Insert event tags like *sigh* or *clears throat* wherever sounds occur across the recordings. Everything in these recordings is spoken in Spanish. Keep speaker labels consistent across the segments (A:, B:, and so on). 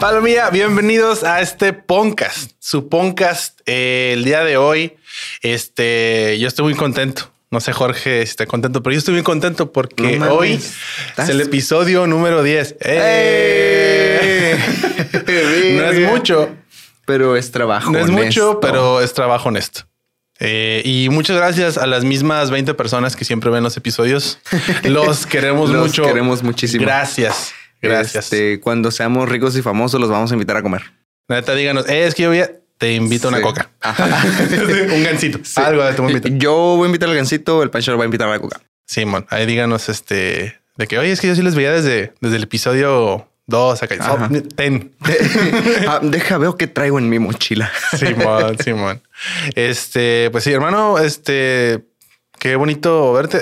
A: Palomilla, bienvenidos a este podcast, su podcast. eh, el día de hoy, este, yo estoy muy contento. No sé, Jorge, si está contento, pero yo estoy muy contento porque
B: No
A: hoy es el episodio número 10. ¡Eh! no es mucho,
B: Pero es trabajo.
A: no es mucho, pero es trabajo honesto. Eh, y muchas gracias a las mismas 20 personas que siempre ven los episodios. *laughs* Los queremos
B: Los
A: mucho.
B: queremos muchísimo.
A: Gracias. Gracias.
B: Este, cuando seamos ricos y famosos, los vamos a invitar a comer.
A: Neta, díganos, "Eh, es que yo voy a, te invito a una coca. *laughs* *laughs* Un gancito. Algo de tu invito.
B: Yo voy a invitar al gancito, el Pancho lo va a invitar a la coca.
A: Simón, ahí díganos este de que oye, es que yo sí les veía desde, desde el episodio 2 acá. Oh, ten. *laughs*
B: Ah, deja, veo qué traigo en mi mochila.
A: Simón, Simón. Este, pues sí, hermano, este, qué bonito verte.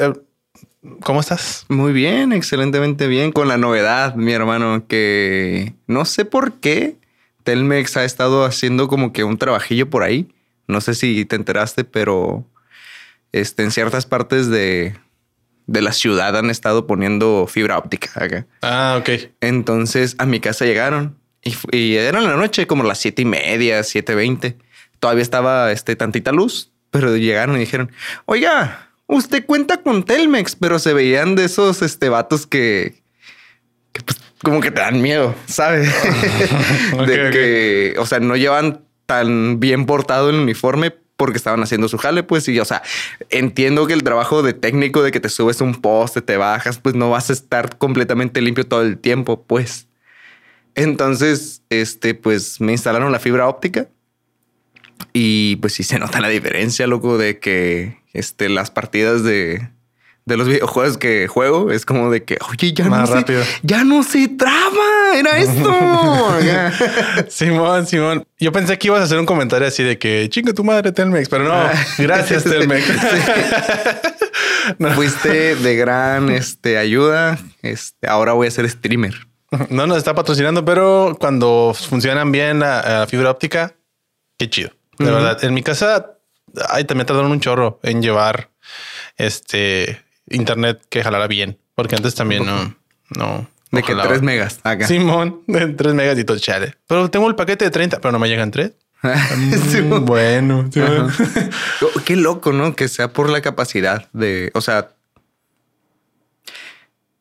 A: ¿Cómo estás?
B: Muy bien, excelentemente bien. Con la novedad, mi hermano, que no sé por qué Telmex ha estado haciendo como que un trabajillo por ahí. No sé si te enteraste, pero este, en ciertas partes de, de la ciudad han estado poniendo fibra óptica acá.
A: Ah, ok.
B: Entonces a mi casa llegaron y, y era en la noche, como las siete y media, siete veinte. Todavía estaba este, tantita luz, pero llegaron y dijeron: Oiga, usted cuenta con Telmex, pero se veían de esos este, vatos que, que, pues, como que te dan miedo, ¿sabes? *laughs* De que, o sea, no llevan tan bien portado el uniforme porque estaban haciendo su jale, pues, y, o sea, entiendo que el trabajo de técnico de que te subes un poste, te bajas, pues no vas a estar completamente limpio todo el tiempo, pues. Entonces, este, pues me instalaron la fibra óptica y pues sí se nota la diferencia, loco, de que este, las partidas de, de los videojuegos que juego es como de que, oye, ya
A: Más
B: no
A: rápido.
B: se, ya no se traba, era esto. *laughs*
A: Simón, Simón. Yo pensé que ibas a hacer un comentario así de que chinga tu madre, Telmex, pero no. Gracias, *laughs*
B: Sí, *laughs*
A: Telmex. No.
B: Fuiste de gran este, ayuda. Este, ahora voy a ser streamer.
A: No nos está patrocinando, pero cuando funcionan bien la, la fibra óptica, qué chido. De verdad, en mi casa, ay, también tardaron un chorro en llevar este internet que jalara bien, porque antes también no, no.
B: De
A: no
B: que
A: jalaba.
B: 3 megas acá.
A: Simón, de 3 megas y todo chale. Pero tengo el paquete de 30, pero no me llegan 3. *laughs*
B: Sí, mo-
A: bueno. *laughs*
B: Oh, Qué loco, ¿no? Que sea por la capacidad de, o sea,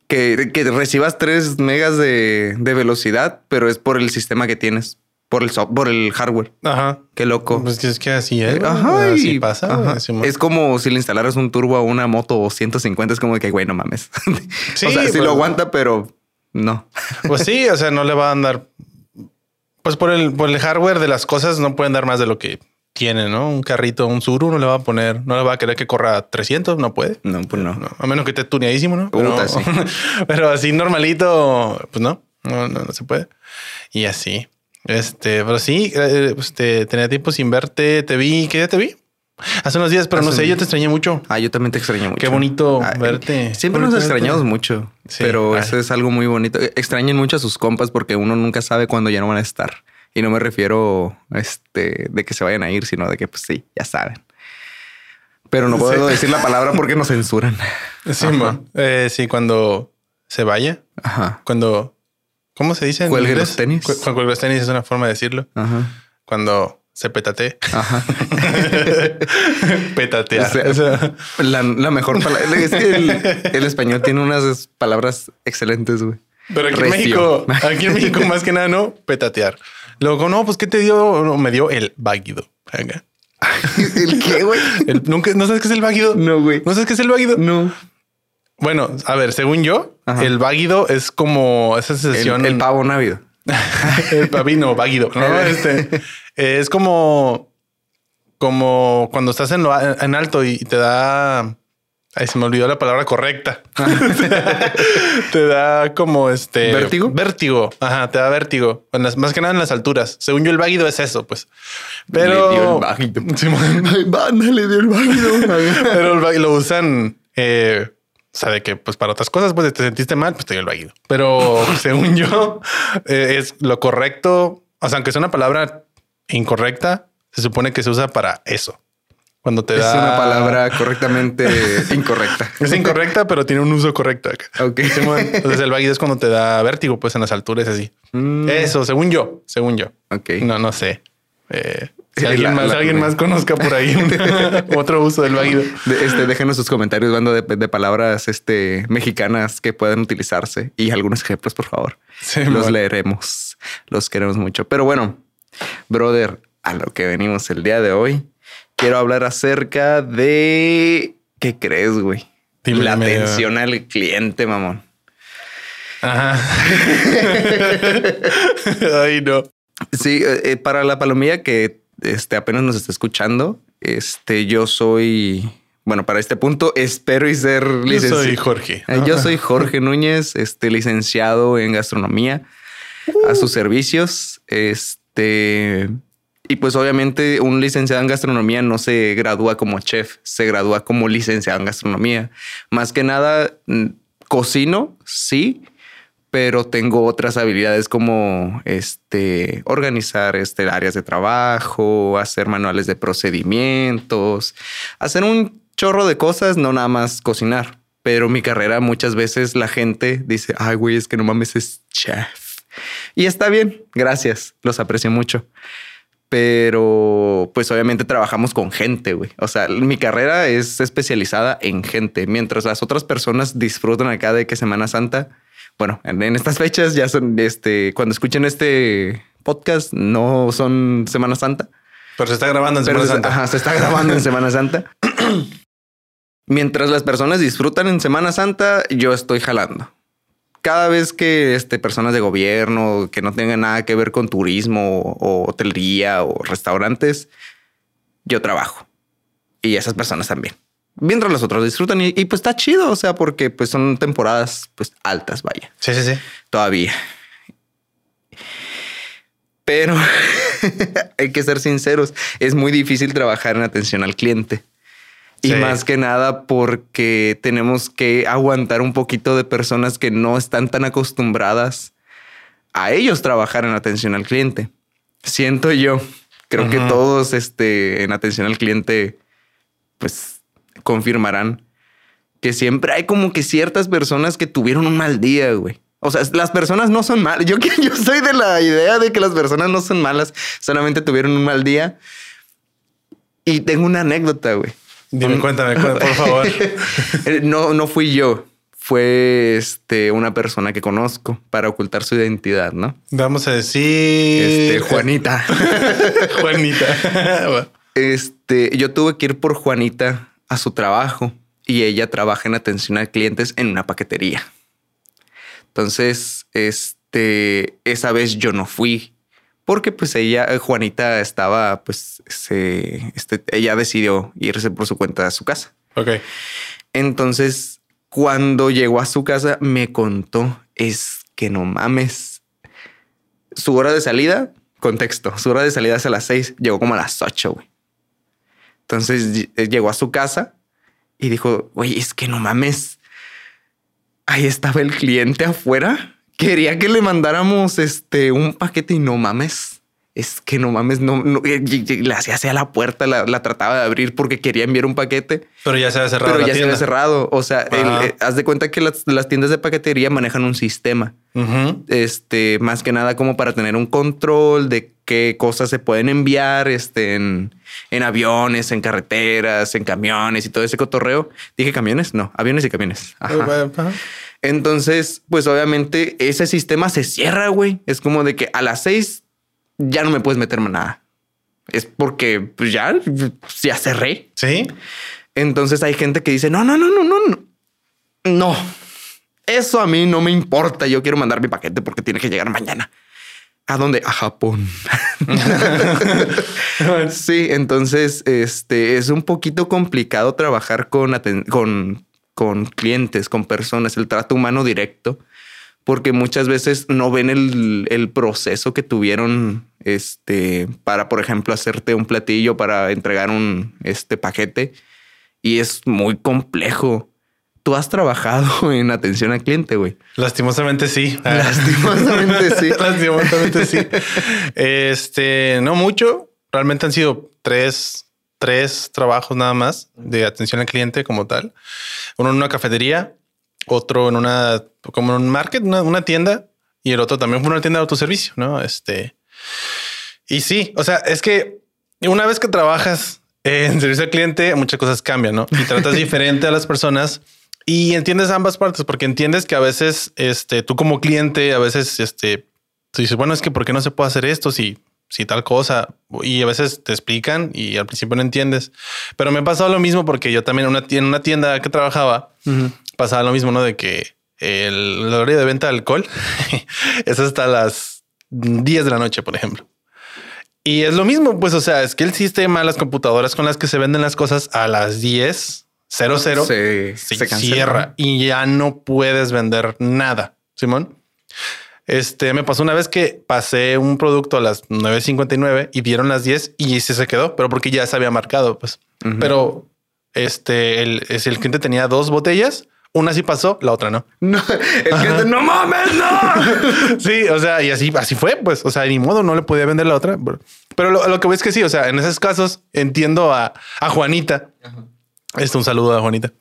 B: que, que recibas 3 megas de, de velocidad, pero es por el sistema que tienes, por el por el hardware.
A: Ajá.
B: Qué loco.
A: Pues es que así es.
B: Ajá,
A: así
B: y-
A: pasa.
B: ajá. Es como si le instalaras un turbo a una moto 150, es como que, güey, no mames. *laughs*
A: Sí,
B: o sea, sí
A: pues-
B: lo aguanta, pero no.
A: Pues sí, o sea, no le va a andar. Pues por el, por el hardware de las cosas no pueden dar más de lo que tiene, ¿no? Un carrito, un Suru no le va a poner, no le va a querer que corra 300, no puede.
B: No, pues no.
A: No, a menos que esté tuneadísimo, ¿no? Pero,
B: Puta, sí. *laughs*
A: pero así normalito, pues no, no, no, no se puede. Y así. Este, pero sí, eh, pues te, tenía tiempo sin verte, te vi, ¿qué día te vi? Hace unos días, pero no sé,
B: un-
A: yo te extrañé mucho.
B: Ah, yo también te extraño mucho.
A: Qué bonito verte.
B: Siempre
A: Bonito
B: nos
A: verte.
B: extrañamos mucho,
A: Sí,
B: pero eso es algo muy bonito. Extrañen mucho a sus compas porque uno nunca sabe cuándo ya no van a estar. Y no me refiero este, de que se vayan a ir, sino de que, pues sí, ya saben. Pero no puedo
A: Sí.
B: decir la palabra porque nos censuran.
A: Sí. Eh, sí, cuando se vaya,
B: Ajá.
A: cuando, ¿cómo se dice?
B: Cuelgue los tenis.
A: Cu- cuelgue los tenis es una forma de decirlo.
B: Ajá.
A: Cuando se petate.
B: Ajá. *laughs*
A: Petatear.
B: O sea,
A: O sea,
B: La, la mejor palabra. Es que el, el español tiene unas palabras excelentes, güey.
A: pero aquí en. México, aquí en México más que nada, no petatear. Luego, no, pues, ¿qué te dio? No, me dio el váguido. *laughs*
B: ¿El qué, güey?
A: ¿nunca, ¿No sabes qué es el váguido?
B: No, güey.
A: ¿No sabes qué es el váguido?
B: No.
A: Bueno, a ver, según yo,
B: Ajá.
A: el váguido es como esa
B: El,
A: sensación.
B: el pavo návido. *laughs*
A: el pavino, váguido. No, este eh, es como, como cuando estás en, lo en alto y te da. Ay, se me olvidó la palabra correcta. *laughs* te da como este
B: ¿Vértigo?
A: Vértigo. Ajá, te da vértigo. En las- más que nada en las alturas. Según yo, el váguido es eso, pues. Pero
B: Le dio el váguido. Ay. *laughs*
A: Pero el váguido lo usan. Eh, o sea, de que pues para otras cosas, pues te sentiste mal, pues te dio el váguido. Pero *laughs* según yo, eh, es lo correcto. O sea, aunque sea una palabra incorrecta, se supone que se usa para eso. Cuando te
B: es
A: da.
B: una palabra correctamente *laughs* incorrecta.
A: Es incorrecta, pero tiene un uso correcto.
B: Ok.
A: Entonces el vaguido es cuando te da vértigo, pues en las alturas así.
B: Mm,
A: Eso, según yo, según yo.
B: ok.
A: No, no sé. Eh, si *laughs*
B: La-
A: alguien, más,
B: la-
A: conozca por ahí un- *laughs* otro uso del vaguido.
B: De- este, déjenos sus comentarios bando de, de palabras este, mexicanas que puedan utilizarse y algunos ejemplos, por favor.
A: Sí,
B: Los leeremos. Los queremos mucho. Pero bueno, brother, a lo que venimos el día de hoy, quiero hablar acerca de... ¿Qué crees, güey?
A: Dime,
B: La atención al cliente, mamón.
A: Ajá. *laughs* Ay, no.
B: Sí, eh, eh, para la palomilla que este, apenas nos está escuchando, este, yo soy... Bueno, para este punto espero y ser
A: Yo
B: licenciado.
A: soy Jorge.
B: Eh, Yo soy Jorge Núñez, este licenciado en gastronomía a sus servicios. Este y pues obviamente un licenciado en gastronomía no se gradúa como chef, se gradúa como licenciado en gastronomía. Más que nada mm, cocino, sí, pero tengo otras habilidades como este organizar este áreas de trabajo, hacer manuales de procedimientos, hacer un chorro de cosas, no nada más cocinar. Pero mi carrera muchas veces la gente dice, ay, güey, es que no mames, es chef. Y está bien, gracias, los aprecio mucho. Pero pues obviamente trabajamos con gente, güey. O sea, mi carrera es especializada en gente, mientras las otras personas disfrutan acá de que Semana Santa, bueno, en, en estas fechas ya son, este, cuando escuchen este podcast, no son Semana Santa,
A: Pero se está grabando en Semana
B: se,
A: Santa.
B: ajá, se está grabando en Semana Santa. *clears throat* Mientras las personas disfrutan en Semana Santa, yo estoy jalando. Cada vez que este, personas de gobierno que no tengan nada que ver con turismo o, o hotelería o restaurantes, yo trabajo. Y esas personas también. Mientras los otros disfrutan y, y, pues está chido, o sea, porque pues son temporadas pues altas, vaya
A: Sí, sí, sí.
B: todavía. Pero *laughs* hay que ser sinceros, es muy difícil trabajar en atención al cliente. Y
A: Sí.
B: más que nada porque tenemos que aguantar un poquito de personas que no están tan acostumbradas a ellos trabajar en atención al cliente. Siento yo, creo que todos este, en atención al cliente, pues confirmarán que siempre hay como que ciertas personas que tuvieron un mal día, güey. O sea, las personas no son malas. *laughs* Yo, yo soy de la idea de que las personas no son malas, solamente tuvieron un mal día. Y tengo una anécdota, güey.
A: Dime,
B: Un-
A: cuéntame, cuéntame, por *laughs* favor.
B: No, no fui yo. Fue este, una persona que conozco para ocultar su identidad, ¿no?
A: Vamos a decir.
B: Este, Juanita. *laughs*
A: Juanita.
B: Este, yo tuve que ir por Juanita a su trabajo y ella trabaja en atención a clientes en una paquetería. Entonces, este, esa vez yo no fui porque pues ella, Juanita estaba, pues, se, este, ella decidió irse por su cuenta a su casa.
A: ok.
B: Entonces, cuando llegó a su casa, me contó, es que no mames. Su hora de salida, contexto, su hora de salida es a las seis, llegó como a las ocho, güey. Entonces eh, llegó a su casa y dijo, güey, es que no mames. Ahí estaba el cliente afuera. Quería que le mandáramos este un paquete y no mames. Es que no mames, no, no, eh, y- y- le hacía hacia la puerta, la, la trataba de abrir porque quería enviar un paquete
A: Pero ya se ha cerrado.
B: pero
A: la
B: ya se había cerrado. O sea, el- eh, haz de cuenta que las, las tiendas de paquetería manejan un sistema. Este, más que nada como para tener un control de qué cosas se pueden enviar este, en, en aviones, en carreteras, en camiones y todo ese cotorreo. Dije camiones, no, aviones y camiones. Ajá.
A: Ajá.
B: Entonces, pues obviamente ese sistema se cierra, güey. Es como de que a las seis ya no me puedes meterme nada. Es porque pues ya, ya cerré.
A: Sí.
B: Entonces hay gente que dice, no, no, no, no, no, no. No, eso a mí no me importa. Yo quiero mandar mi paquete porque tiene que llegar mañana. ¿A dónde? A Japón. *laughs* sí, entonces este es un poquito complicado trabajar con, con, con clientes, con personas, el trato humano directo, porque muchas veces no ven el, el proceso que tuvieron este, para, por ejemplo, hacerte un platillo, para entregar un este, paquete. Y es muy complejo. Tú has trabajado *laughs* en atención al cliente, güey.
A: Lastimosamente sí. Ah.
B: Lastimosamente *laughs* sí.
A: Lastimosamente sí. Este, no mucho. Realmente han sido tres, tres trabajos nada más de atención al cliente como tal. Uno en una cafetería, otro en una, como en un market, una, una tienda, y el otro también fue una tienda de autoservicio, ¿no? Este, y sí, o sea, es que una vez que trabajas en *laughs* servicio al cliente, muchas cosas cambian, ¿no? Y tratas *laughs* diferente a las personas y entiendes ambas partes, porque entiendes que a veces, este, tú como cliente, a veces, este, tú dices, bueno, es que ¿por qué no se puede hacer esto si, si tal cosa? Y a veces te explican y al principio no entiendes. Pero me ha pasado lo mismo porque yo también una en una tienda que trabajaba, pasaba lo mismo, ¿no? De que el, horario de venta de alcohol *laughs* es hasta las 10 de la noche, por ejemplo. Y es lo mismo, pues, o sea, es que el sistema, las computadoras con las que se venden las cosas a las 10, 00, se, se, cierra y ya no puedes vender nada. Simón. Este me pasó una vez que pasé un producto a las 9.59 y dieron las 10 y se se quedó, pero porque ya se había marcado, pues. Pero este, el, el cliente tenía dos botellas una sí pasó, la otra no. *laughs*
B: No, el cliente, no mames, no. *laughs*
A: sí, o sea, y así, así fue, pues, o sea, ni modo, no le podía vender la otra. Pero lo, que ves es que sí, o sea, en esos casos entiendo a, Juanita. Este, un saludo a Juanita.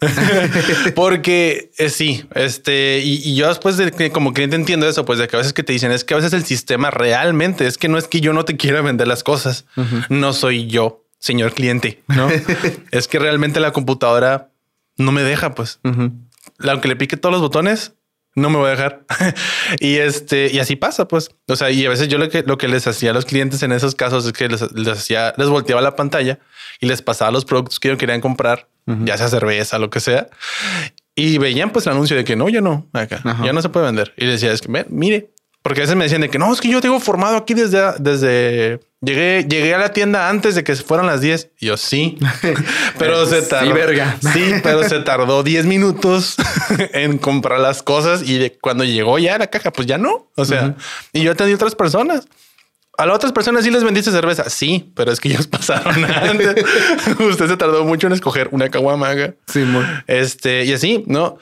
A: *laughs* Porque eh, sí, este, y, yo después de que como cliente entiendo eso, pues de que a veces que te dicen es que a veces el sistema realmente es que no es que yo no te quiera vender las cosas, no soy yo, señor cliente, no es que realmente la computadora no me deja, pues aunque le pique todos los botones, no me voy a dejar. *laughs* y este, y así pasa, pues. O sea, y a veces yo lo que, lo que les hacía a los clientes en esos casos es que les, hacía, les volteaba la pantalla y les pasaba los productos que ellos querían comprar, ya sea cerveza, lo que sea. Y veían pues el anuncio de que no, ya no, acá, ya no se puede vender. Y decía, es que mire, porque a veces me decían de que no, es que yo tengo formado aquí desde, desde llegué, llegué a la tienda antes de que fueran las 10. Y yo *laughs* *laughs* *laughs* sí, pero se tardó. Sí, verga. Sí, pero se tardó 10 minutos en comprar las cosas y de cuando llegó ya la caja, pues ya no. O sea, y yo atendí a otras personas. A las otras personas sí les vendiste cerveza. Sí, pero es que ellos pasaron antes. Usted se tardó mucho en escoger una caguamaga. Sí, este y así, no?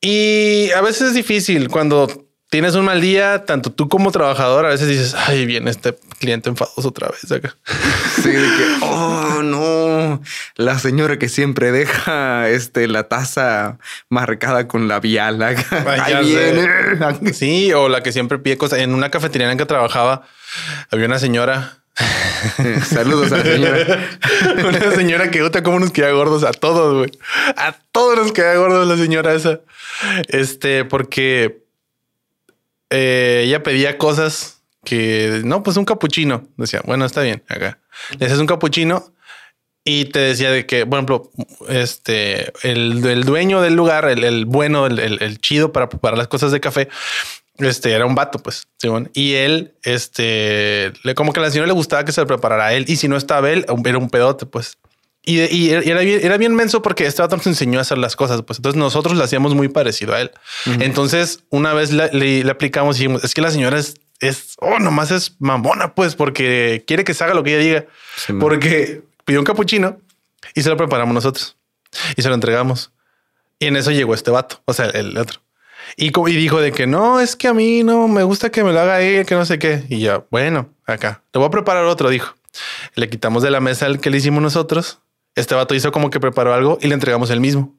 A: Y a veces es difícil cuando tienes un mal día, tanto tú como trabajador, a veces dices, ay, viene este cliente enfadoso otra vez acá. *laughs*
B: Sí, de que, oh, no, la señora que siempre deja este, la taza marcada con la viala. *laughs* Ahí
A: viene. *laughs* Sí, o la que siempre pide cosas. En una cafetería en que trabajaba, había una señora
B: Saludos a la señora.
A: Una señora que gusta como nos queda gordos a todos, güey. A todos nos queda gordos la señora esa. Este, porque eh, ella pedía cosas que no, pues un capuchino. Decía, bueno, está bien acá. Le haces un capuchino y te decía de que, por ejemplo, este, el, dueño del lugar, el, bueno, el, chido para preparar las cosas de café, este era un vato, pues, y él, este, le, como que la señora le gustaba que se lo preparara a él. Y si no estaba él, era un pedote, pues. Y, era, bien, era bien menso porque este vato nos enseñó a hacer las cosas. Pues entonces nosotros lo hacíamos muy parecido a él. Entonces, una vez le, aplicamos y dijimos, es que la señora es, es, oh, nomás es mamona, pues, porque quiere que se haga lo que ella diga. porque pidió un capuchino y se lo preparamos nosotros y se lo entregamos. Y en eso llegó este vato, o sea, el otro. Y, y dijo de que no, es que a mí no me gusta que me lo haga él, que no sé qué. Y ya, bueno, acá, te voy a preparar otro, dijo. Le quitamos de la mesa el que le hicimos nosotros este vato hizo como que preparó algo y le entregamos el mismo.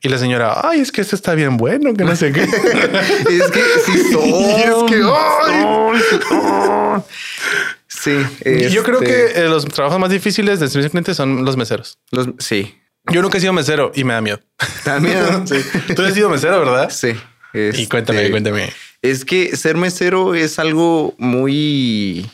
A: Y la señora, ay, es que esto está bien bueno, que no sé qué. *laughs* es que sí *laughs* son. es que, ay, sí. Yo creo que este eh, los trabajos más difíciles de servicio cliente son los meseros.
B: Los, sí.
A: Yo nunca he sido mesero y me da miedo.
B: ¿Te miedo? *laughs*
A: sí. Tú has sido mesero, ¿verdad?
B: Sí.
A: y cuéntame, este, cuéntame.
B: Es que ser mesero es algo muy...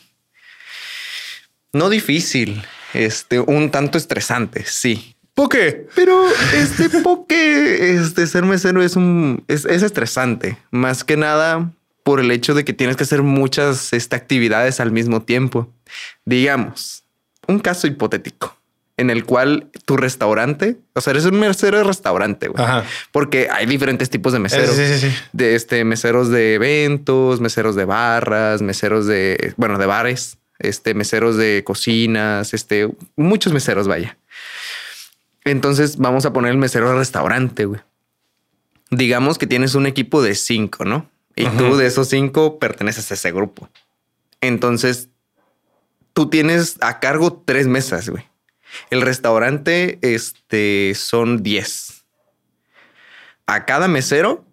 B: No difícil este, un tanto estresante, sí.
A: ¿Por qué?
B: Pero este porque este ser mesero es un es, estresante, más que nada por el hecho de que tienes que hacer muchas este, actividades al mismo tiempo. Digamos, un caso hipotético en el cual tu restaurante, o sea, eres un mesero de restaurante, güey. Porque hay diferentes tipos de meseros. De este meseros de eventos, meseros de barras, meseros de, bueno, de bares este, meseros de cocinas, este, muchos meseros, vaya. Entonces vamos a poner el mesero de restaurante, güey. Digamos que tienes un equipo de cinco, ¿no? Y tú de esos cinco perteneces a ese grupo. Entonces, tú tienes a cargo tres mesas, güey. El restaurante este, son 10. A cada mesero,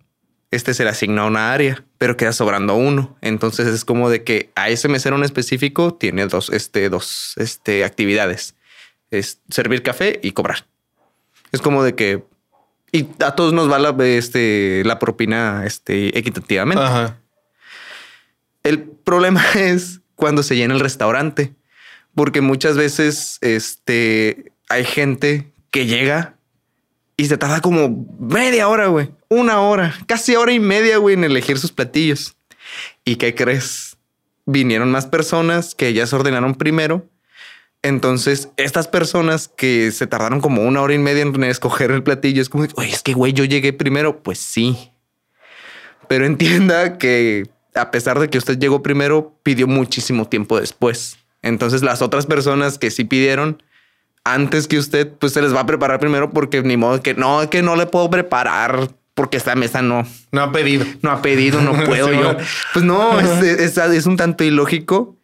B: este se le asigna una área, pero queda sobrando uno. Entonces es como de que a ese mesero en específico tiene dos, este, dos este, actividades. Es servir café y cobrar. Es como de que... Y a todos nos va la, este, la propina este, equitativamente.
A: Ajá.
B: El problema *laughs* es cuando se llena el restaurante, porque muchas veces este, hay gente que llega y se tarda como media hora, güey, una hora, casi hora y media, güey, en elegir sus platillos. ¿Y qué crees? Vinieron más personas que ellas ordenaron primero. Entonces, estas personas que se tardaron como una hora y media en escoger el platillo, es como, oye, es que, güey, yo llegué primero. Pues sí. Pero *laughs* entienda que a pesar de que usted llegó primero, pidió muchísimo tiempo después. Entonces las otras personas que sí pidieron antes que usted, pues se les va a preparar primero porque ni modo que no, que no le puedo preparar porque esta mesa no.
A: No ha pedido.
B: No ha pedido, no *laughs* puedo
A: Sí,
B: yo. Pues no, es, es- es un tanto ilógico,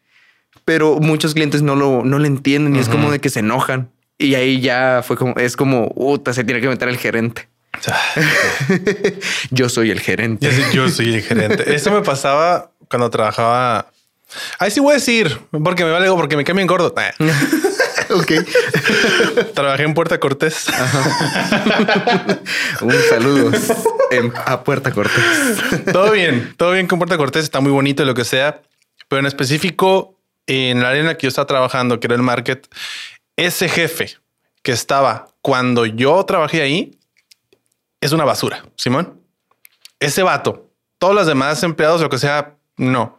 B: pero muchos clientes no lo, no lo entienden y es como de que se enojan. Y ahí ya fue como, es como, puta, se tiene que meter el gerente. *laughs* Yo soy el gerente.
A: Yo soy, yo soy el gerente. Eso me pasaba cuando trabajaba. Ahí sí voy a decir, porque me vale, porque me cambian gordo. *laughs* *laughs*
B: Ok.
A: Trabajé en Puerta Cortés.
B: Un saludo en- a Puerta Cortés.
A: todo bien, todo bien con Puerta Cortés, está muy bonito y lo que sea, pero en específico en el área en la que yo estaba trabajando, que era el market, ese jefe que estaba cuando yo trabajé ahí es una basura, Simón. Ese vato, todos los demás empleados, lo que sea, no.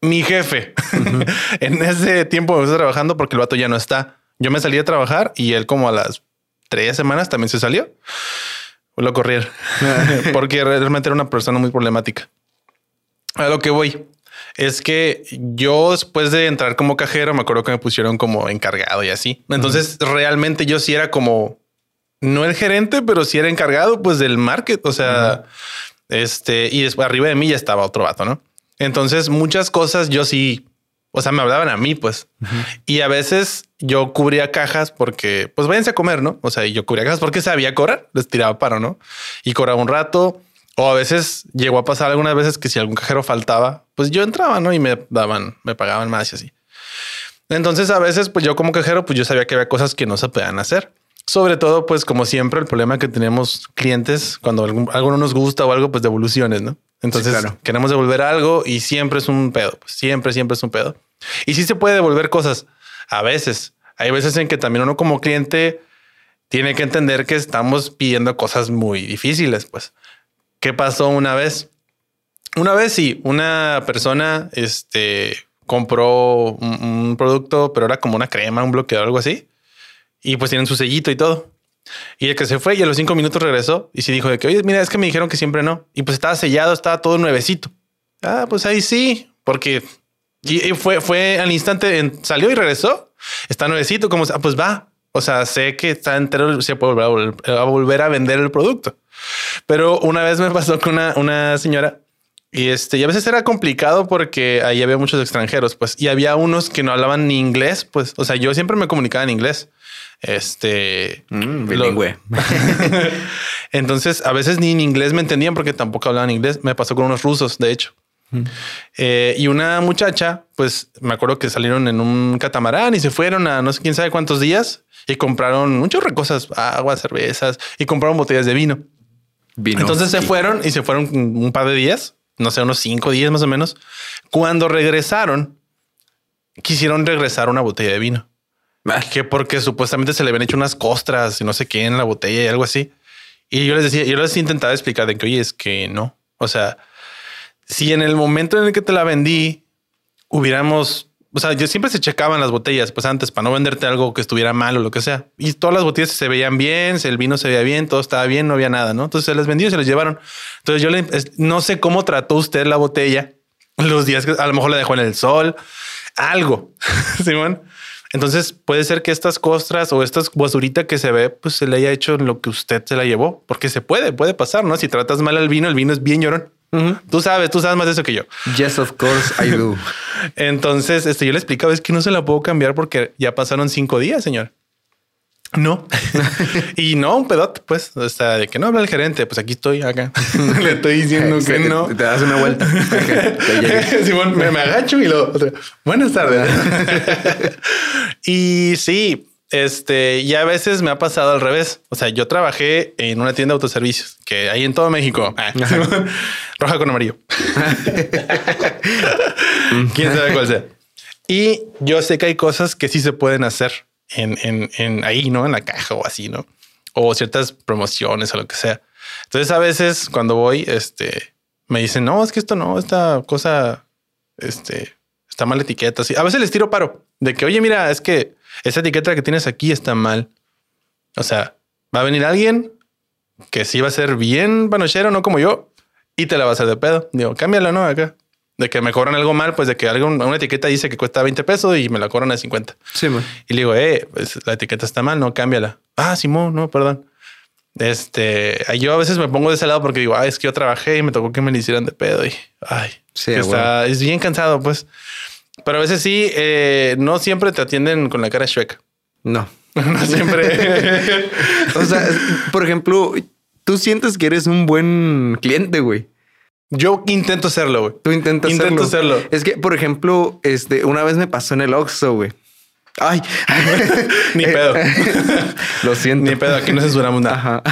A: Mi jefe *laughs* en ese tiempo me estaba trabajando porque el vato ya no está. Yo me salí a trabajar y él como a las tres semanas también se salió. Lo corrieron *laughs* *laughs* porque realmente era una persona muy problemática. A lo que voy es que yo después de entrar como cajero me acuerdo que me pusieron como encargado y así. Entonces realmente yo sí era como no el gerente, pero sí era encargado pues del market. O sea, este y después arriba de mí ya estaba otro vato, no? Entonces muchas cosas yo sí, o sea, me hablaban a mí pues y a veces yo cubría cajas porque pues váyanse a comer, no? O sea, y yo cubría cajas porque sabía cobrar, les tiraba paro, no? Y cobraba un rato. O a veces llegó a pasar algunas veces que si algún cajero faltaba, pues yo entraba, ¿no? Y me daban, me pagaban más y así. Entonces a veces, pues yo como cajero, pues yo sabía que había cosas que no se podían hacer. Sobre todo, pues como siempre, el problema que tenemos clientes cuando algún- algo no nos gusta o algo, pues devoluciones, ¿no? Entonces
B: Sí, claro.
A: queremos devolver algo y siempre es un pedo, pues siempre, siempre es un pedo. Y sí se puede devolver cosas a veces. Hay veces en que también uno como cliente tiene que entender que estamos pidiendo cosas muy difíciles, pues. ¿Qué pasó una vez? Una vez sí, una persona este, compró un, un producto, pero era como una crema, un bloqueador, algo así. Y pues tienen su sellito y todo. Y el que se fue y a los cinco minutos regresó y se dijo de que, oye, mira, es que me dijeron que siempre no. Y pues estaba sellado, estaba todo nuevecito. Ah, pues ahí sí, porque y, fue, fue al instante, en- salió y regresó. Está nuevecito, como, ah, pues va. O sea, sé que está entero, se puede volver- a volver a vender el producto. Pero una vez me pasó con una, una señora y este, y a veces era complicado porque ahí había muchos extranjeros, pues, y había unos que no hablaban ni inglés, pues, o sea, yo siempre me comunicaba en inglés. Este,
B: Mm,
A: lo-
B: bilingüe. *laughs* *laughs*
A: Entonces, a veces ni en inglés me entendían porque tampoco hablaban inglés. Me pasó con unos rusos, de hecho. Eh, y una muchacha, pues me acuerdo que salieron en un catamarán y se fueron a no sé quién sabe cuántos días y compraron muchas cosas, agua, cervezas y compraron botellas de vino.
B: Vino.
A: Entonces se fueron y se fueron un par de días, no sé, unos cinco días más o menos. Cuando regresaron, quisieron regresar una botella de vino.
B: Ah,
A: Que porque supuestamente se le habían hecho unas costras y no sé qué en la botella y algo así. Y yo les decía, yo les intentaba explicar de que, oye, es que no. O sea, si en el momento en el que te la vendí hubiéramos, o sea, yo siempre se checaban las botellas, pues antes para no venderte algo que estuviera mal o lo que sea. Y todas las botellas se veían bien, el vino se veía bien, todo estaba bien, no había nada, ¿no? Entonces se les vendió y se les llevaron. Entonces yo le, no sé cómo trató usted la botella los días que a lo mejor la dejó en el sol, algo, *laughs* Simón. Entonces puede ser que estas costras o estas basurita que se ve, pues se le haya hecho lo que usted se la llevó, porque se puede, puede pasar, ¿no? Si tratas mal al vino, el vino es bien llorón. Tú sabes, tú sabes más de eso que yo.
B: Yes, of course I do. *laughs*
A: Entonces, este, yo le explicaba, es que no se la puedo cambiar porque ya pasaron cinco días, señor. No. *laughs* y no, un pedote, pues. O sea, de que no habla el gerente, pues aquí estoy acá. *laughs* Le estoy diciendo que no.
B: Te, das una vuelta. *laughs*
A: Simón, me, agacho y lo Buenas tardes. y sí, este, y a veces me ha pasado al revés. O sea, yo trabajé en una tienda de autoservicios que hay en todo México. Ah, roja con amarillo. Quién sabe cuál sea. Y yo sé que hay cosas que sí se pueden hacer en, en, en ahí, ¿no? En la caja o así, ¿no? O ciertas promociones o lo que sea. Entonces a veces cuando voy, este, me dicen, no, es que esto no, esta cosa, este, está mal etiqueta. Así. A veces les tiro paro de que, oye, mira, es que esa etiqueta que tienes aquí está mal. O sea, va a venir alguien que sí va a ser bien panochero, no como yo, y te la va a hacer de pedo. Digo, cámbiala, ¿no? Acá. De que me cobran algo mal, pues de que algo, una etiqueta dice que cuesta 20 pesos y me la cobran a 50.
B: Sí, man.
A: Y le digo, eh, pues la etiqueta está mal, no, cámbiala. Ah, Simón, no, perdón. Este, yo a veces me pongo de ese lado porque digo, ay, es que yo trabajé y me tocó que me lo hicieran de pedo y, ay, sí, está, es bien cansado, pues. Pero a veces sí, eh, no siempre te atienden con la cara chueca.
B: No. *laughs*
A: no siempre. *laughs*
B: o sea, por ejemplo, tú sientes que eres un buen cliente, güey.
A: Yo intento hacerlo, güey.
B: Tú intentas
A: intento hacerlo.
B: Es que, por ejemplo, este, una vez me pasó en el Oxxo, güey. Ay, *laughs*
A: ni pedo. *laughs*
B: Lo siento.
A: Ni pedo, aquí no censuramos nada.
B: Ajá.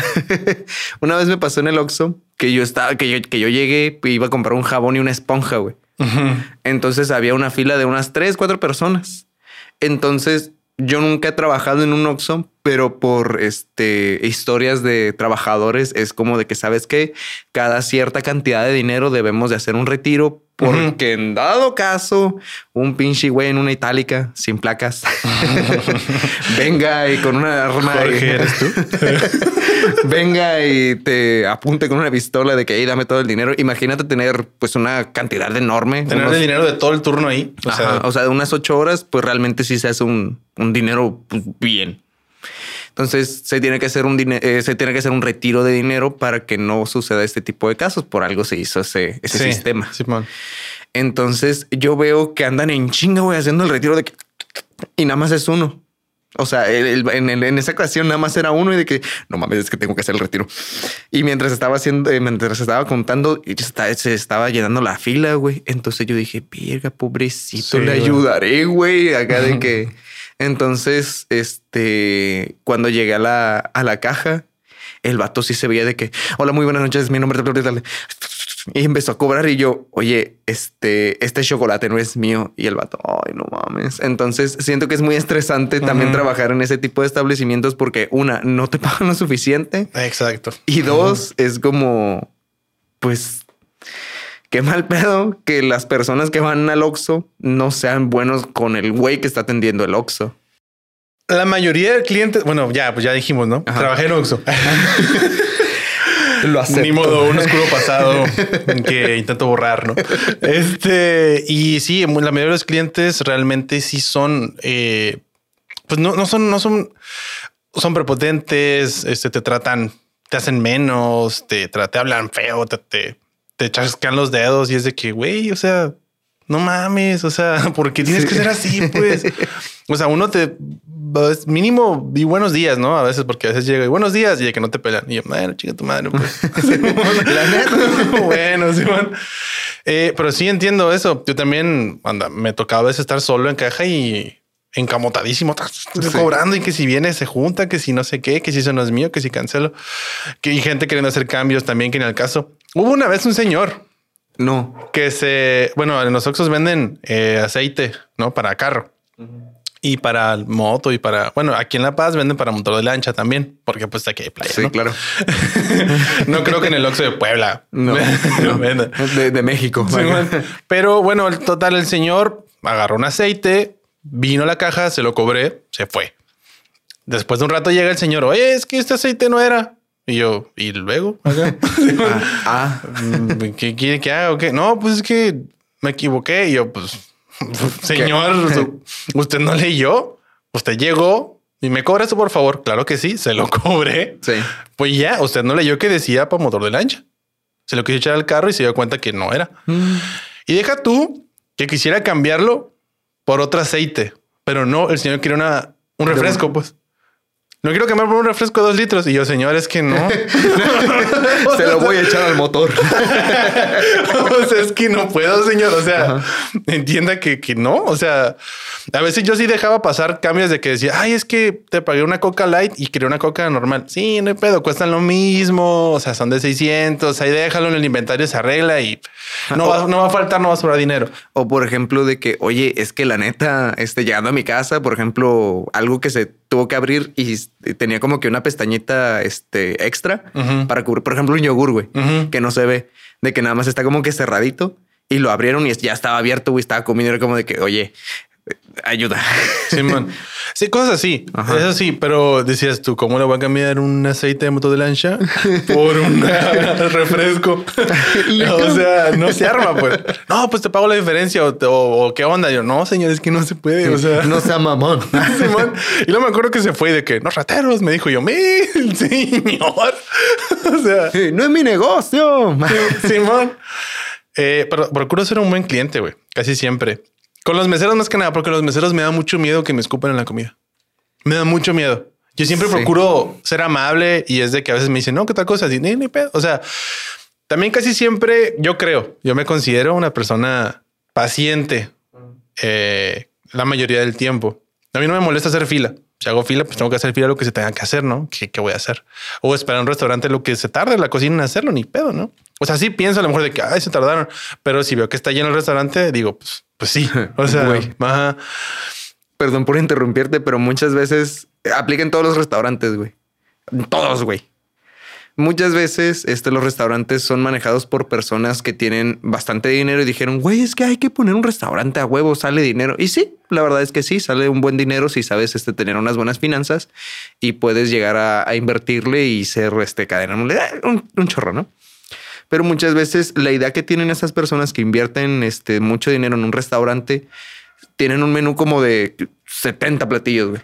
B: *laughs* Una vez me pasó en el Oxxo que yo estaba, que yo, que yo llegué y iba a comprar un jabón y una esponja, güey. Entonces había una fila de unas tres, cuatro personas. Entonces yo nunca he trabajado en un Oxxo, pero por este historias de trabajadores es como de que sabes que cada cierta cantidad de dinero debemos de hacer un retiro porque en dado caso un pinche güey en una itálica sin placas *laughs* *laughs* venga y con una arma
A: eres tú *laughs*
B: venga y te apunte con una pistola de que ahí dame todo el dinero. Imagínate tener pues una cantidad enorme.
A: Tener el dinero de todo el turno ahí.
B: O, sea, o sea, de unas ocho horas, pues realmente sí se hace un, un dinero pues, bien. Entonces se tiene que hacer un eh, se tiene que hacer un retiro de dinero para que no suceda este tipo de casos. Por algo se hizo ese, ese sistema. Entonces yo veo que andan en chinga, güey, haciendo el retiro de que y nada más es uno. O sea, en, esa ocasión nada más era uno y de que no mames, es que tengo que hacer el retiro. Y mientras estaba haciendo, eh, mientras estaba contando, se estaba llenando la fila, güey. Entonces yo dije, verga, pobrecito, le ayudaré, güey. Acá de que. *laughs* Entonces, este, cuando llegué a la, a la caja, el vato sí se veía de que, hola, muy buenas noches, mi nombre es... Y empezó a cobrar y yo, oye, este, este chocolate no es mío. Y el vato, ay, no mames. Entonces siento que es muy estresante también trabajar en ese tipo de establecimientos porque una, no te *laughs* pagan lo suficiente.
A: Exacto.
B: Y dos, es como, pues, qué mal pedo que las personas que van al Oxxo no sean buenos con el güey que está atendiendo el Oxxo.
A: La mayoría de clientes, bueno, ya, pues ya dijimos, ¿no? Trabajé en Oxxo. *laughs*
B: Lo acepto.
A: Ni modo, un oscuro pasado que intento borrar, ¿no? Este, y sí, la mayoría de los clientes realmente sí son, eh, pues no, no son, no son, son prepotentes, este, te tratan, te hacen menos, te, te hablan feo, te, te, te chascan los dedos y es de que, güey, o sea, no mames, o sea, *laughs* porque tienes que ser así, pues. O sea, uno te pues, mínimo di buenos días, ¿no? A veces, porque a veces llega y buenos días y de que no te pelan. Y yo, bueno, chica tu madre, pues. *laughs* *laughs* La neta. bueno, Simón. Eh, pero sí entiendo eso. Yo también anda, me tocaba a veces estar solo en caja y encamotadísimo, cobrando y que si viene se junta, que si no sé qué, que si eso no es mío, que si cancelo, que hay gente queriendo hacer cambios también que en el caso. Hubo una vez un señor
B: no.
A: Que se, bueno, en los Oxxos venden eh, aceite, ¿no? Para carro. Y para moto y para, bueno, aquí en La Paz venden para motor de lancha también, porque pues aquí hay playa.
B: Sí, claro. *laughs*
A: no creo que en el Oxxo de Puebla.
B: No, *laughs* De, México.
A: pero bueno, el total, el señor agarró un aceite, vino a la caja, se lo cobré, se fue. Después de un rato llega el señor, oye, es que este aceite no era. Y yo, ¿y luego? *laughs*
B: ah, ah.
A: Mm, ¿qué quiere que haga o qué? No, pues es que me equivoqué. Y yo, pues, *laughs* señor, usted no leyó, usted llegó y me cobra eso, por favor. Claro que sí, se lo cobré.
B: Sí.
A: Pues ya, usted no leyó que decía para motor de lancha. Se lo quiso echar al carro y se dio cuenta que no era. Mm. Y deja tú que quisiera cambiarlo por otro aceite, pero no, el señor quiere una, un refresco, pues. No quiero cambiar por un refresco de dos litros. Y yo, señor, es que no. *laughs*
B: Se lo voy a echar al motor. *laughs*
A: o sea, es que no puedo, señor. O sea, entienda que, que no. O sea, a veces yo sí dejaba pasar cambios de que decía, ay, es que te pagué una coca light y quería una coca normal. Sí, no hay pedo, cuestan lo mismo. O sea, son de 600. Ahí déjalo en el inventario, se arregla y no va, no va a faltar, no va a sobrar dinero.
B: O por ejemplo, de que, oye, es que la neta, este, llegando a mi casa, por ejemplo, algo que se tuvo que abrir y tenía como que una pestañita este, extra para cubrir, por ejemplo, un yogur, güey, que no se ve, de que nada más está como que cerradito y lo abrieron y ya estaba abierto, güey, estaba comiendo, era como de que, oye, ayuda.
A: Simón. *laughs* Sí, cosas así. Eso sí, pero decías tú, ¿cómo le voy a cambiar un aceite de moto de lancha por un *laughs* *laughs* refresco? o sea, no se arma, pues. No, pues te pago la diferencia o, qué onda. Yo, no, señor, es que no se puede. O sea,
B: no sea mamón.
A: Simón. Y luego me acuerdo que se fue de que no rateros. Me dijo yo, mi señor. o sea,
B: no es mi negocio.
A: Simón. Eh, pero procuro ser un buen cliente, güey. Casi siempre. Con los meseros más que nada, porque los meseros me da mucho miedo que me escupan en la comida. Me da mucho miedo. Yo siempre procuro ser amable y es de que a veces me dicen, no, ¿qué tal cosa? Ni, ni pedo. O sea, también casi siempre yo creo, yo me considero una persona paciente eh, la mayoría del tiempo. A mí no me molesta hacer fila. Si hago fila, pues tengo que hacer fila lo que se tenga que hacer, ¿no? ¿Qué, voy a hacer? O esperar en un restaurante lo que se tarde en la cocina en hacerlo, ni pedo, ¿no? O sea, sí pienso a lo mejor de que, ay, se tardaron. Pero si veo que está lleno el restaurante, digo, pues, pues sí. *laughs* O sea, güey.
B: Perdón por interrumpirte, pero muchas veces aplica en todos los restaurantes, güey. Todos, güey. Muchas veces este, los restaurantes son manejados por personas que tienen bastante dinero y dijeron, güey, es que hay que poner un restaurante a huevo, sale dinero. Y sí, la verdad es que sí, sale un buen dinero si sabes este, tener unas buenas finanzas y puedes llegar a, invertirle y ser este, cadena, un, un chorro, ¿no? Pero muchas veces la idea que tienen esas personas que invierten este, mucho dinero en un restaurante, tienen un menú como de 70 platillos, güey.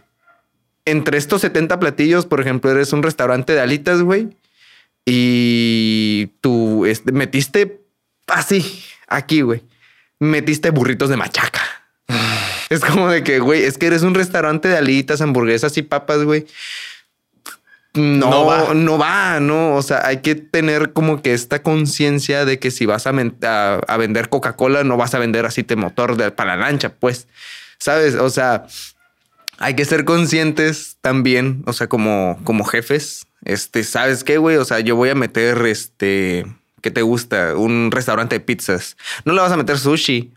B: Entre estos 70 platillos, por ejemplo, eres un restaurante de alitas, güey y tú este, metiste así, aquí, güey. Metiste burritos de machaca. *sighs* es como de que, güey, es que eres un restaurante de alitas, hamburguesas y papas, güey. No, va. no va, no. O sea, hay que tener como que esta conciencia de que si vas a, vender Coca-Cola, no vas a vender así de motor de, para la lancha, pues. ¿Sabes? O sea, hay que ser conscientes también, o sea, como, como jefes, este, ¿sabes qué, güey? O sea, yo voy a meter, este, ¿qué te gusta? Un restaurante de pizzas. No le vas a meter sushi.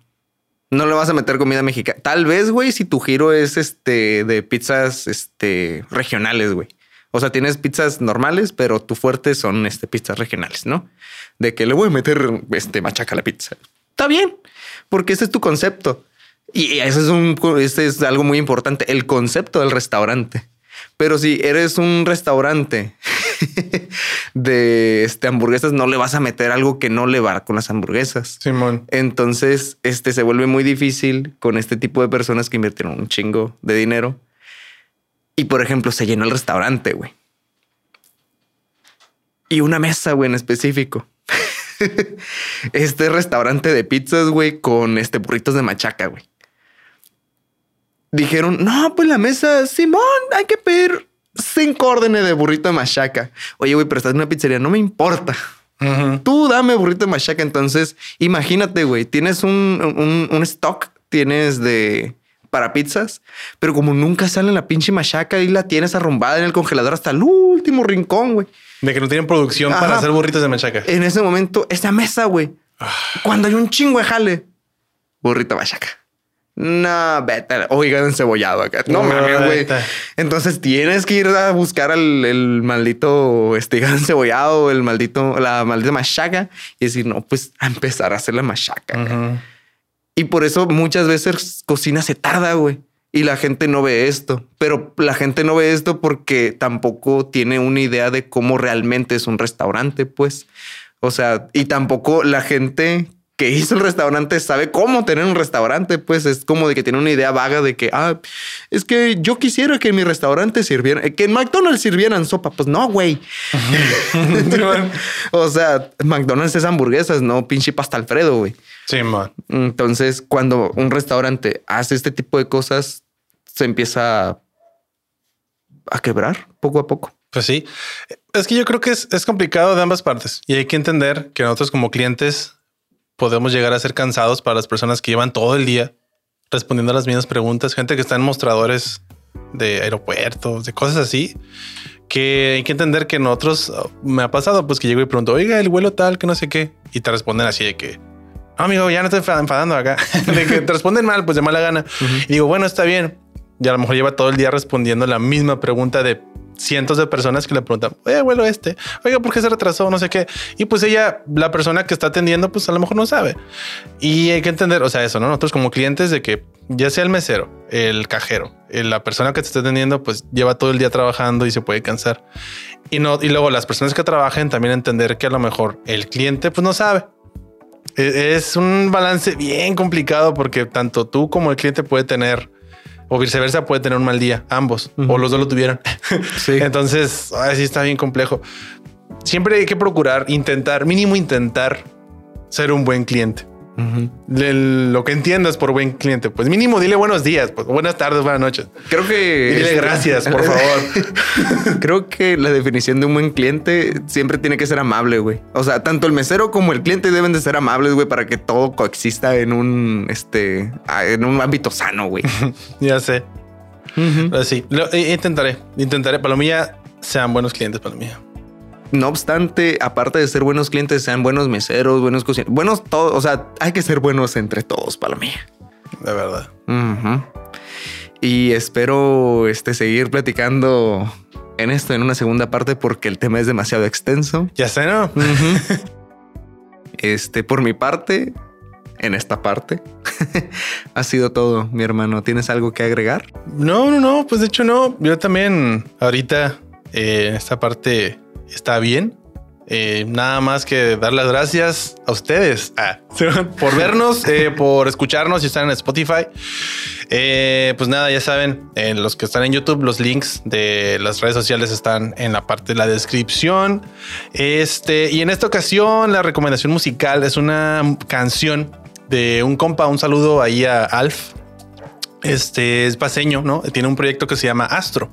B: No le vas a meter comida mexicana. Tal vez, güey, si tu giro es, este, de pizzas, este, regionales, güey. O sea, tienes pizzas normales, pero tu fuerte son, este, pizzas regionales, ¿no? De que le voy a meter, este, machaca a la pizza. Está bien, porque ese es tu concepto. Y eso es un, ese es algo muy importante, el concepto del restaurante. Pero si eres un restaurante *laughs* de este, hamburguesas, no le vas a meter algo que no le va con las hamburguesas.
A: Simón.
B: Entonces, este se vuelve muy difícil con este tipo de personas que invirtieron un chingo de dinero. Y por ejemplo, se llenó el restaurante, güey. Y una mesa, güey, en específico. *laughs* este restaurante de pizzas, güey, con este burritos de machaca, güey dijeron, no, pues la mesa, Simón, hay que pedir cinco órdenes de burrito de machaca. Oye, güey, pero estás en una pizzería, no me importa. Tú dame burrito de machaca. Entonces, imagínate, güey, tienes un, un, stock, tienes de para pizzas, pero como nunca sale la pinche machaca y la tienes arrumbada en el congelador hasta el último rincón, güey.
A: De que no tienen producción para hacer burritos de machaca.
B: En ese momento, esa mesa, güey, ah. cuando hay un chingo de jale, burrito machaca. No, vete. Oigan, encebollado acá. No mames, güey. Entonces tienes que ir a buscar al el maldito este *laughs* encebollado, el maldito, la maldita machaca y decir, no, pues a empezar a hacer la machaca. Y por eso muchas veces cocina se tarda, güey. Y la gente no ve esto, pero la gente no ve esto porque tampoco tiene una idea de cómo realmente es un restaurante, pues. O sea, y tampoco la gente que hizo el restaurante sabe cómo tener un restaurante, pues es como de que tiene una idea vaga de que, ah, es que yo quisiera que en mi restaurante sirvieran, que en McDonald's sirvieran sopa. Pues no, güey. *laughs* *laughs* o sea, McDonald's es hamburguesas, no pinche pasta Alfredo, güey.
A: Sí, man.
B: Entonces, cuando un restaurante hace este tipo de cosas, se empieza a quebrar poco a poco.
A: Pues sí, es que yo creo que es, es complicado de ambas partes y hay que entender que nosotros como clientes podemos llegar a ser cansados para las personas que llevan todo el día respondiendo a las mismas preguntas, gente que está en mostradores de aeropuertos, de cosas así, que hay que entender que nosotros me ha pasado pues que llego y pregunto, oiga, el vuelo tal, que no sé qué, y te responden así de que, no, amigo, ya no estoy enfadando acá, *laughs* de que te responden mal, pues de mala gana. Y digo, bueno, está bien. Y a lo mejor lleva todo el día respondiendo la misma pregunta de cientos de personas que le preguntan, oye, vuelo este, oiga, ¿por qué se retrasó? No sé qué. Y pues ella, la persona que está atendiendo, pues a lo mejor no sabe. Y hay que entender, o sea, eso, ¿no? Nosotros como clientes de que ya sea el mesero, el cajero, la persona que te está atendiendo, pues lleva todo el día trabajando y se puede cansar. Y no, y luego las personas que trabajen también entender que a lo mejor el cliente, pues no sabe. E, es un balance bien complicado porque tanto tú como el cliente puede tener o viceversa puede tener un mal día, ambos, o los dos lo tuvieron. *laughs* Sí. *laughs* Entonces, así está bien complejo. Siempre hay que procurar, intentar, mínimo intentar ser un buen cliente. Lo que entiendas por buen cliente, pues mínimo dile buenos días, pues, buenas tardes, buenas noches.
B: Creo que
A: dile gracias, por *laughs* favor.
B: Creo que la definición de un buen cliente siempre tiene que ser amable, güey. O sea, tanto el mesero como el cliente deben de ser amables, güey, para que todo coexista en un este en un ámbito sano, güey. *laughs*
A: ya sé. sí, intentaré, intentaré. Palomilla, sean buenos clientes, Palomilla.
B: No obstante, aparte de ser buenos clientes, sean buenos meseros, buenos cocineros, buenos todos. O sea, hay que ser buenos entre todos, Palomilla.
A: De verdad.
B: Y espero este, seguir platicando en esto en una segunda parte porque el tema es demasiado extenso.
A: Ya sé, ¿no? *laughs*
B: este, por mi parte, en esta parte, *laughs* ha sido todo, mi hermano. ¿Tienes algo que agregar?
A: No, no, no, pues de hecho no. Yo también ahorita eh, esta parte está bien. Eh, nada más que dar las gracias a ustedes ah, *laughs* por vernos, eh, por escucharnos y estar en Spotify. Eh, pues nada, ya saben, los que están en YouTube, los links de las redes sociales están en la parte de la descripción. Este, y en esta ocasión, la recomendación musical es una canción de un compa. Un saludo ahí a Alf, este es paseño, ¿no? Tiene un proyecto que se llama Astro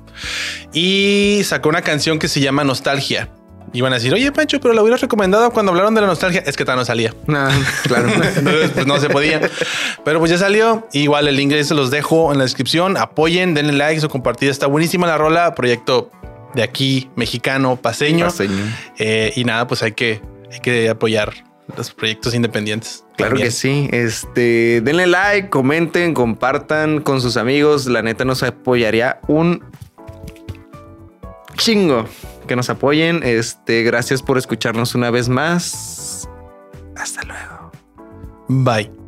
A: y sacó una canción que se llama Nostalgia. Iban a decir, oye Pancho, pero la hubieras recomendado cuando hablaron de la nostalgia. Es que tal no salía.
B: Ah, claro. *laughs*
A: Entonces, pues no se podía. Pero pues ya salió. Igual el inglés se los dejo en la descripción. Apoyen, denle like, su compartida. Está buenísima la rola. Proyecto de aquí, mexicano, paseño. paseño. Eh, y nada, pues hay que, hay que apoyar los proyectos independientes.
B: Claro que sí. Este, denle like, comenten, compartan con sus amigos. La neta nos apoyaría un chingo que nos apoyen. Este, gracias por escucharnos una vez más. Hasta luego.
A: Bye.